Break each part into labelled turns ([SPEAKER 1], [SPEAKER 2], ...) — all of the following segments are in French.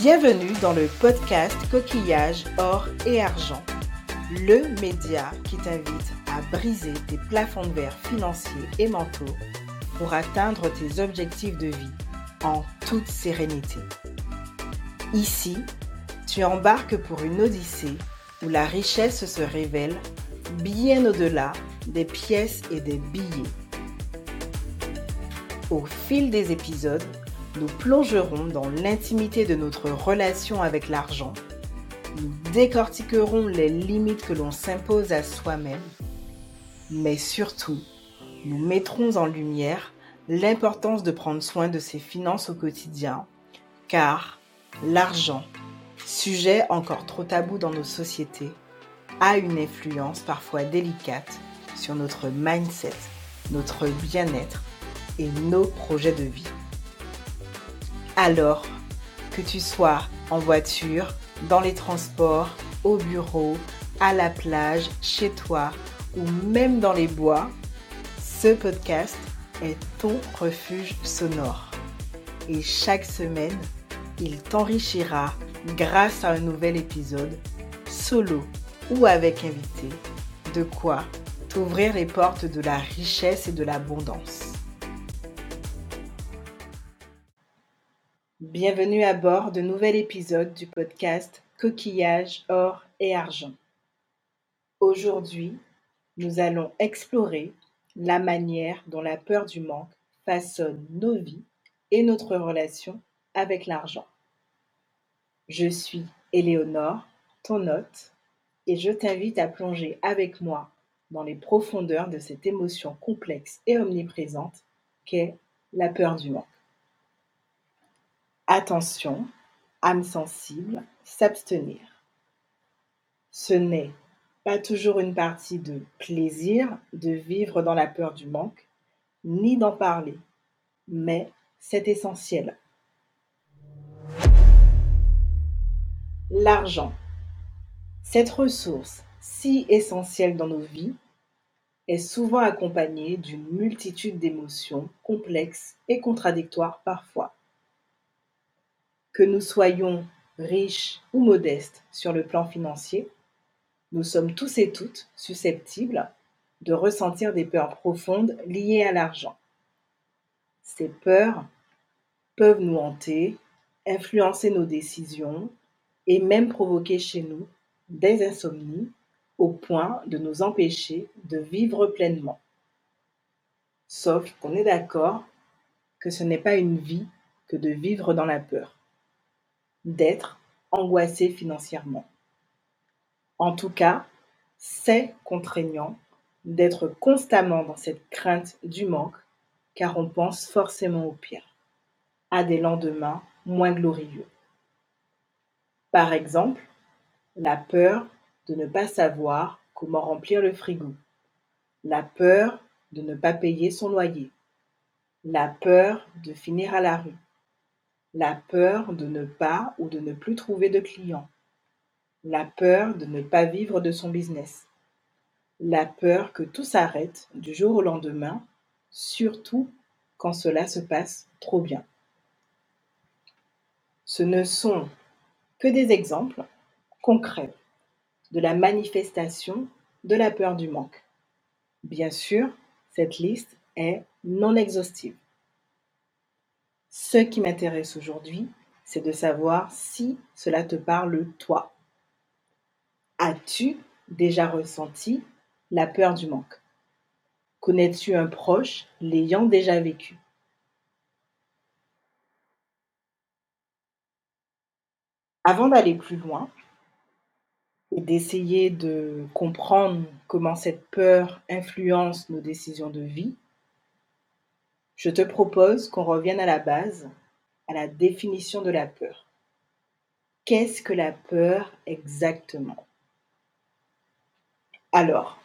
[SPEAKER 1] Bienvenue dans le podcast Coquillage, Or et Argent, le média qui t'invite à briser tes plafonds de verre financiers et mentaux pour atteindre tes objectifs de vie en toute sérénité. Ici, tu embarques pour une odyssée où la richesse se révèle bien au-delà des pièces et des billets. Au fil des épisodes, nous plongerons dans l'intimité de notre relation avec l'argent. Nous décortiquerons les limites que l'on s'impose à soi-même. Mais surtout, nous mettrons en lumière l'importance de prendre soin de ses finances au quotidien, car l'argent, sujet encore trop tabou dans nos sociétés, a une influence parfois délicate sur notre mindset, notre bien-être et nos projets de vie. Alors, que tu sois en voiture, dans les transports, au bureau, à la plage, chez toi ou même dans les bois, ce podcast est ton refuge sonore. Et chaque semaine, il t'enrichira grâce à un nouvel épisode, solo ou avec invité, de quoi t'ouvrir les portes de la richesse et de l'abondance. Bienvenue à bord de nouvel épisode du podcast Coquillage, or et argent. Aujourd'hui, nous allons explorer la manière dont la peur du manque façonne nos vies et notre relation avec l'argent. Je suis Éléonore, ton hôte, et je t'invite à plonger avec moi dans les profondeurs de cette émotion complexe et omniprésente qu'est la peur du manque. Attention, âme sensible, s'abstenir. Ce n'est pas toujours une partie de plaisir de vivre dans la peur du manque, ni d'en parler, mais c'est essentiel. L'argent. Cette ressource si essentielle dans nos vies est souvent accompagnée d'une multitude d'émotions complexes et contradictoires parfois. Que nous soyons riches ou modestes sur le plan financier, nous sommes tous et toutes susceptibles de ressentir des peurs profondes liées à l'argent. Ces peurs peuvent nous hanter, influencer nos décisions et même provoquer chez nous des insomnies au point de nous empêcher de vivre pleinement. Sauf qu'on est d'accord que ce n'est pas une vie que de vivre dans la peur d'être angoissé financièrement. En tout cas, c'est contraignant d'être constamment dans cette crainte du manque, car on pense forcément au pire, à des lendemains moins glorieux. Par exemple, la peur de ne pas savoir comment remplir le frigo, la peur de ne pas payer son loyer, la peur de finir à la rue, la peur de ne pas ou de ne plus trouver de clients, la peur de ne pas vivre de son business, la peur que tout s'arrête du jour au lendemain, surtout quand cela se passe trop bien. Ce ne sont que des exemples concrets de la manifestation de la peur du manque. Bien sûr, cette liste est non exhaustive. Ce qui m'intéresse aujourd'hui, c'est de savoir si cela te parle toi. As-tu déjà ressenti la peur du manque? Connais-tu un proche l'ayant déjà vécu? Avant d'aller plus loin et d'essayer de comprendre comment cette peur influence nos décisions de vie, je te propose qu'on revienne à la base, à la définition de la peur. Qu'est-ce que la peur exactement? Alors,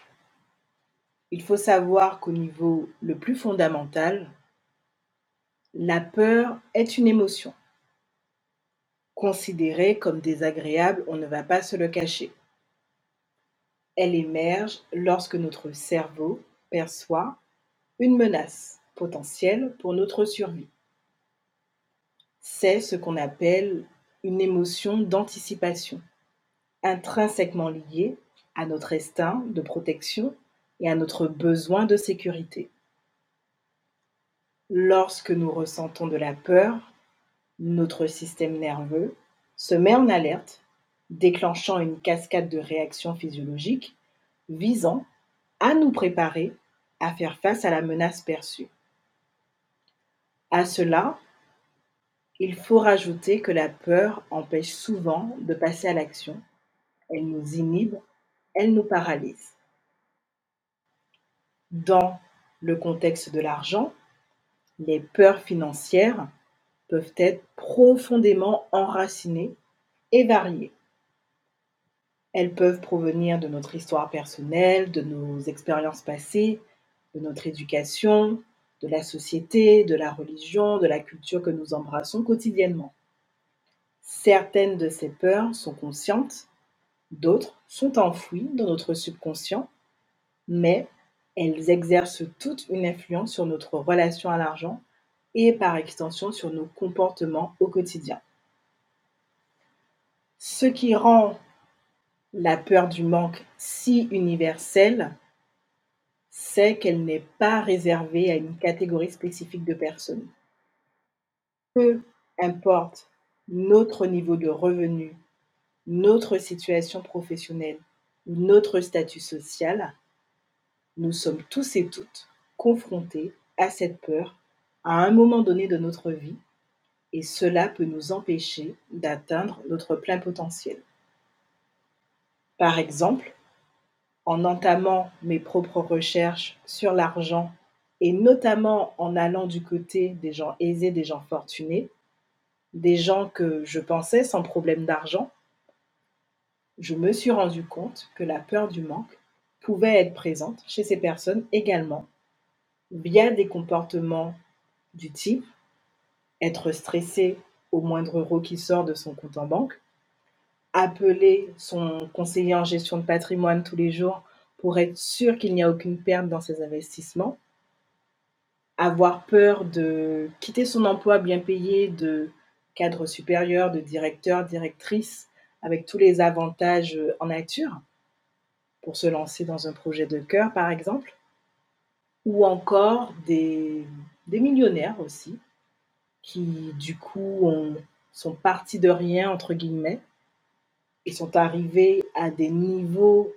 [SPEAKER 1] il faut savoir qu'au niveau le plus fondamental, la peur est une émotion. Considérée comme désagréable, on ne va pas se le cacher. Elle émerge lorsque notre cerveau perçoit une menace potentiel pour notre survie. C'est ce qu'on appelle une émotion d'anticipation, intrinsèquement liée à notre instinct de protection et à notre besoin de sécurité. Lorsque nous ressentons de la peur, notre système nerveux se met en alerte, déclenchant une cascade de réactions physiologiques visant à nous préparer à faire face à la menace perçue. À cela, il faut rajouter que la peur empêche souvent de passer à l'action. Elle nous inhibe, elle nous paralyse. Dans le contexte de l'argent, les peurs financières peuvent être profondément enracinées et variées. Elles peuvent provenir de notre histoire personnelle, de nos expériences passées, de notre éducation, de la société, de la religion, de la culture que nous embrassons quotidiennement. Certaines de ces peurs sont conscientes, d'autres sont enfouies dans notre subconscient, mais elles exercent toute une influence sur notre relation à l'argent et par extension sur nos comportements au quotidien. Ce qui rend la peur du manque si universelle, c'est qu'elle n'est pas réservée à une catégorie spécifique de personnes. Peu importe notre niveau de revenu, notre situation professionnelle ou notre statut social, nous sommes tous et toutes confrontés à cette peur à un moment donné de notre vie et cela peut nous empêcher d'atteindre notre plein potentiel. Par exemple, en entamant mes propres recherches sur l'argent et notamment en allant du côté des gens aisés, des gens fortunés, des gens que je pensais sans problème d'argent, je me suis rendu compte que la peur du manque pouvait être présente chez ces personnes également via des comportements du type être stressé au moindre euro qui sort de son compte en banque, appeler son conseiller en gestion de patrimoine tous les jours pour être sûr qu'il n'y a aucune perte dans ses investissements, avoir peur de quitter son emploi bien payé de cadre supérieur, de directeur, directrice, avec tous les avantages en nature, pour se lancer dans un projet de cœur, par exemple, ou encore des, des millionnaires aussi, qui du coup sont partis de rien, entre guillemets, et sont arrivés à des niveaux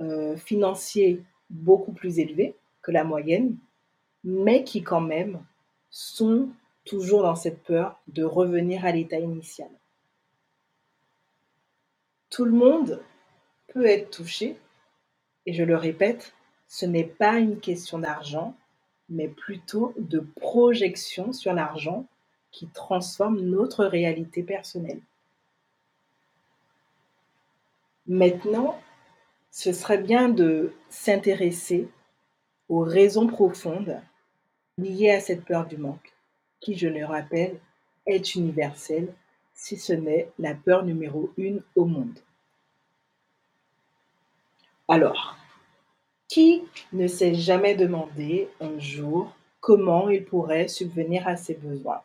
[SPEAKER 1] euh, financiers beaucoup plus élevés que la moyenne, mais qui quand même sont toujours dans cette peur de revenir à l'état initial. Tout le monde peut être touché, et je le répète, ce n'est pas une question d'argent, mais plutôt de projection sur l'argent qui transforme notre réalité personnelle. Maintenant, ce serait bien de s'intéresser aux raisons profondes liées à cette peur du manque, qui, je le rappelle, est universelle, si ce n'est la peur numéro une au monde. Alors, qui ne s'est jamais demandé un jour comment il pourrait subvenir à ses besoins?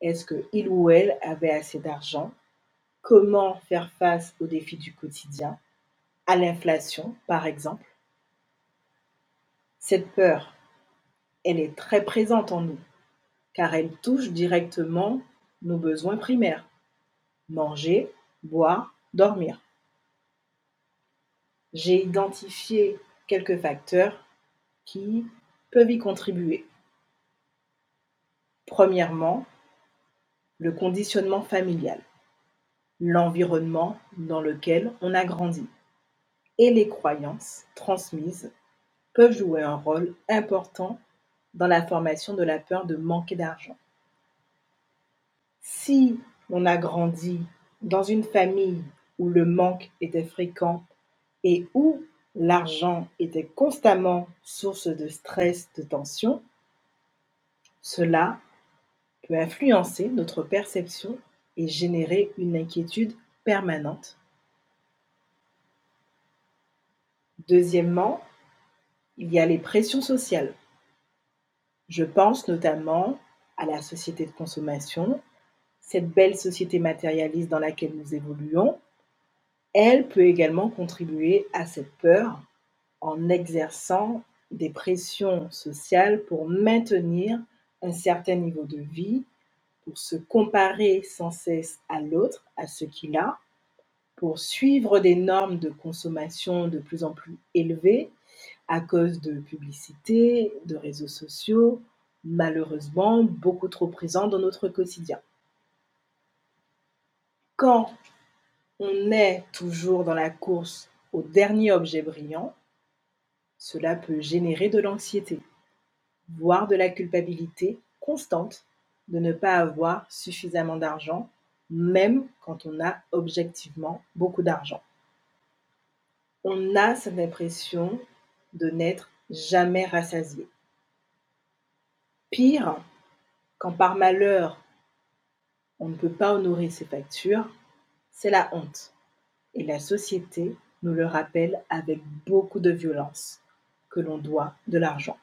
[SPEAKER 1] Est-ce qu'il ou elle avait assez d'argent? Comment faire face aux défis du quotidien À l'inflation, par exemple? Cette peur, elle est très présente en nous, car elle touche directement nos besoins primaires. Manger, boire, dormir. J'ai identifié quelques facteurs qui peuvent y contribuer. Premièrement, le conditionnement familial, l'environnement dans lequel on a grandi et les croyances transmises peuvent jouer un rôle important dans la formation de la peur de manquer d'argent. Si on a grandi dans une famille où le manque était fréquent et où l'argent était constamment source de stress, de tension, cela peut influencer notre perception et générer une inquiétude permanente. Deuxièmement, il y a les pressions sociales. Je pense notamment à la société de consommation cette belle société matérialiste dans laquelle nous évoluons, elle peut également contribuer à cette peur en exerçant des pressions sociales pour maintenir un certain niveau de vie, pour se comparer sans cesse à l'autre, à ce qu'il a, pour suivre des normes de consommation de plus en plus élevées à cause de publicités, de réseaux sociaux, malheureusement beaucoup trop présents dans notre quotidien. Quand on est toujours dans la course au dernier objet brillant, cela peut générer de l'anxiété, voire de la culpabilité constante de ne pas avoir suffisamment d'argent, même quand on a objectivement beaucoup d'argent. On a cette impression de n'être jamais rassasié. Pire, quand par malheur on ne peut pas honorer ses factures, c'est la honte. Et la société nous le rappelle avec beaucoup de violence que l'on doit de l'argent.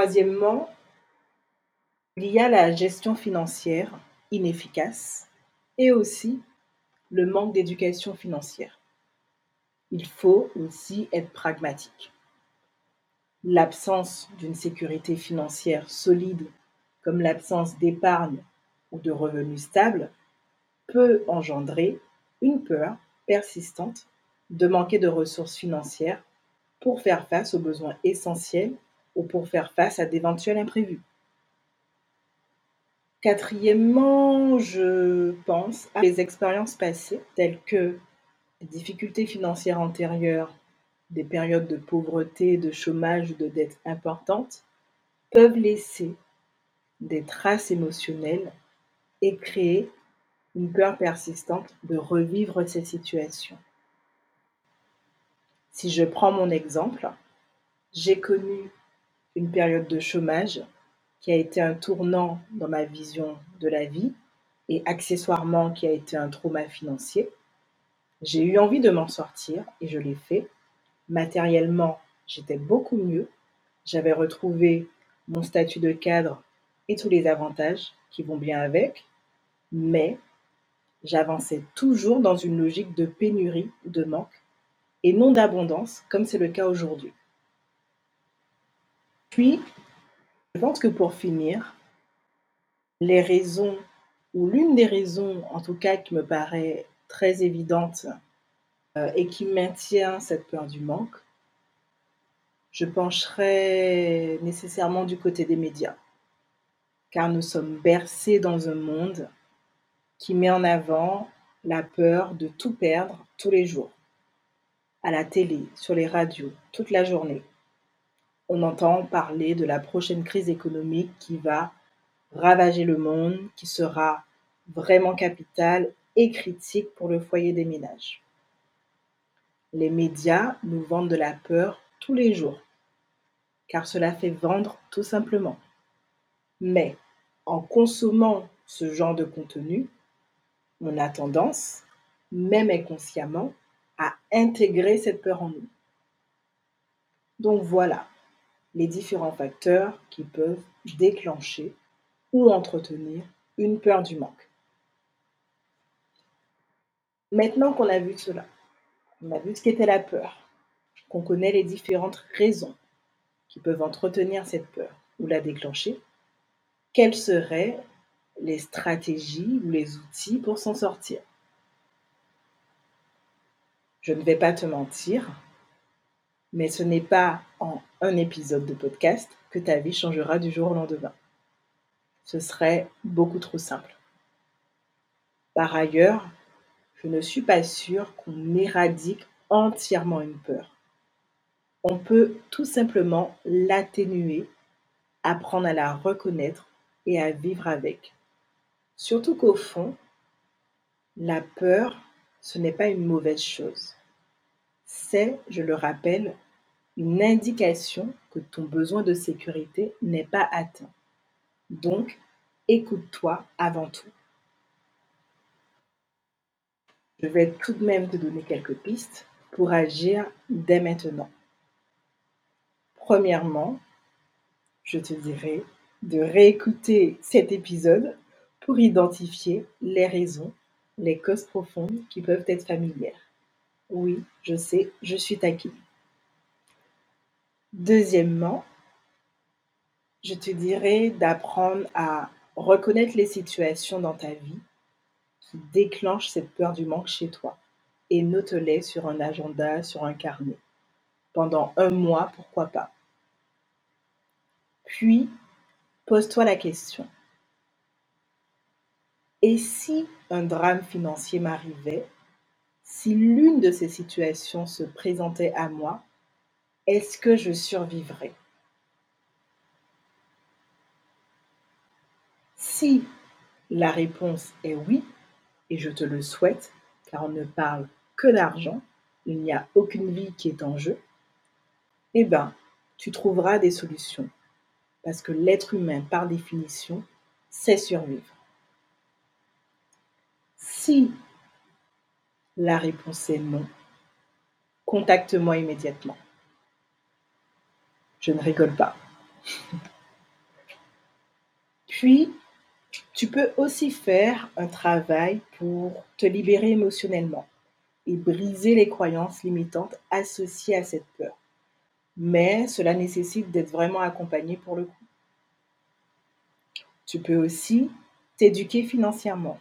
[SPEAKER 1] Troisièmement, il y a la gestion financière inefficace et aussi le manque d'éducation financière. Il faut aussi être pragmatique. L'absence d'une sécurité financière solide, comme l'absence d'épargne ou de revenus stables, peut engendrer une peur persistante de manquer de ressources financières pour faire face aux besoins essentiels ou pour faire face à d'éventuels imprévus. Quatrièmement, je pense à les expériences passées telles que des difficultés financières antérieures, des périodes de pauvreté, de chômage ou de dettes importantes peuvent laisser des traces émotionnelles et créer une peur persistante de revivre ces situations. Si je prends mon exemple, j'ai connu une période de chômage qui a été un tournant dans ma vision de la vie et accessoirement qui a été un trauma financier. J'ai eu envie de m'en sortir et je l'ai fait. Matériellement, j'étais beaucoup mieux. J'avais retrouvé mon statut de cadre et tous les avantages qui vont bien avec, mais j'avançais toujours dans une logique de pénurie ou de manque et non d'abondance comme c'est le cas aujourd'hui. Puis, je pense que pour finir, les raisons, ou l'une des raisons en tout cas qui me paraît très évidente euh, et qui maintient cette peur du manque, je pencherai nécessairement du côté des médias, car nous sommes bercés dans un monde qui met en avant la peur de tout perdre tous les jours à la télé, sur les radios, toute la journée. On entend parler de la prochaine crise économique qui va ravager le monde, qui sera vraiment capitale et critique pour le foyer des ménages. Les médias nous vendent de la peur tous les jours, car cela fait vendre tout simplement. Mais en consommant ce genre de contenu, on a tendance, même inconsciemment, à intégrer cette peur en nous. Donc voilà les différents facteurs qui peuvent déclencher ou entretenir une peur du manque. Maintenant qu'on a vu cela, on a vu ce qu'était la peur, qu'on connaît les différentes raisons qui peuvent entretenir cette peur ou la déclencher, quelles seraient les stratégies ou les outils pour s'en sortir? Je ne vais pas te mentir, mais ce n'est pas en un épisode de podcast que ta vie changera du jour au lendemain. Ce serait beaucoup trop simple. Par ailleurs, je ne suis pas sûre qu'on éradique entièrement une peur. On peut tout simplement l'atténuer, apprendre à la reconnaître et à vivre avec. Surtout qu'au fond, la peur ce n'est pas une mauvaise chose. C'est, je le rappelle, une indication que ton besoin de sécurité n'est pas atteint. Donc, écoute-toi avant tout. Je vais tout de même te donner quelques pistes pour agir dès maintenant. Premièrement, je te dirais de réécouter cet épisode pour identifier les raisons, les causes profondes qui peuvent être familières. Oui, je sais, je suis taquine. Deuxièmement, je te dirais d'apprendre à reconnaître les situations dans ta vie qui déclenchent cette peur du manque chez toi et note-les sur un agenda, sur un carnet. Pendant un mois, pourquoi pas. Puis, pose-toi la question. Et si un drame financier m'arrivait, si l'une de ces situations se présentait à moi, est-ce que je survivrais? Si la réponse est oui, et je te le souhaite, car on ne parle que d'argent, il n'y a aucune vie qui est en jeu, eh bien, tu trouveras des solutions. Parce que l'être humain, par définition, sait survivre. La réponse est non, contacte-moi immédiatement. Je ne rigole pas. Puis, tu peux aussi faire un travail pour te libérer émotionnellement et briser les croyances limitantes associées à cette peur. Mais cela nécessite d'être vraiment accompagné pour le coup. Tu peux aussi t'éduquer financièrement,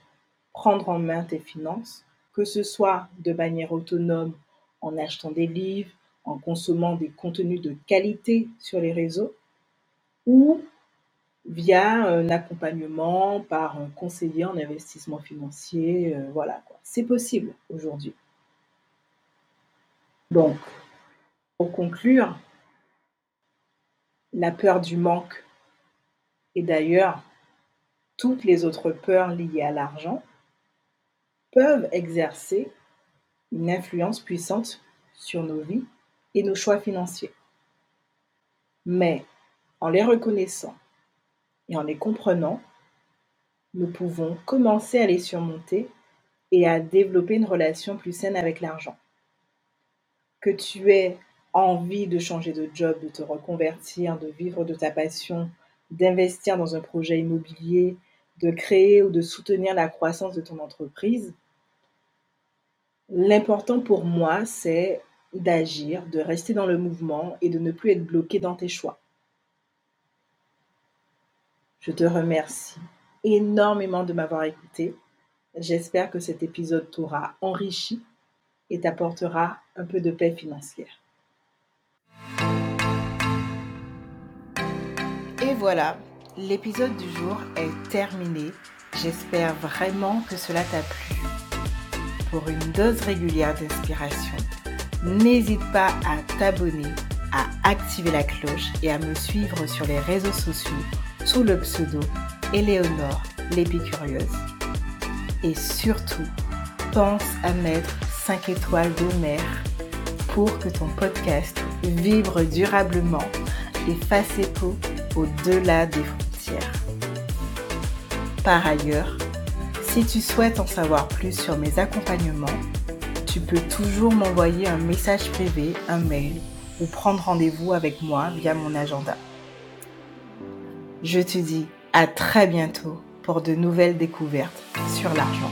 [SPEAKER 1] prendre en main tes finances, que ce soit de manière autonome en achetant des livres, en consommant des contenus de qualité sur les réseaux, ou via un accompagnement par un conseiller en investissement financier. Euh, voilà, c'est possible aujourd'hui. Donc, pour conclure, la peur du manque et d'ailleurs toutes les autres peurs liées à l'argent peuvent exercer une influence puissante sur nos vies et nos choix financiers. Mais en les reconnaissant et en les comprenant, nous pouvons commencer à les surmonter et à développer une relation plus saine avec l'argent que tu aies envie de changer de job, de te reconvertir, de vivre de ta passion, d'investir dans un projet immobilier, de créer ou de soutenir la croissance de ton entreprise, l'important pour moi, c'est d'agir, de rester dans le mouvement et de ne plus être bloqué dans tes choix. Je te remercie énormément de m'avoir écouté. J'espère que cet épisode t'aura enrichi et t'apportera un peu de paix financière. Et voilà, l'épisode du jour est terminé. J'espère vraiment que cela t'a plu. Pour une dose régulière d'inspiration, n'hésite pas à t'abonner, à activer la cloche et à me suivre sur les réseaux sociaux sous le pseudo Éléonore l'épicurieuse. Et surtout, pense à mettre 5 étoiles de pour que ton podcast vibre durablement et fasse écho au-delà des frontières. Par ailleurs, si tu souhaites en savoir plus sur mes accompagnements, tu peux toujours m'envoyer un message privé, un mail ou prendre rendez-vous avec moi via mon agenda. Je te dis à très bientôt pour de nouvelles découvertes sur l'argent.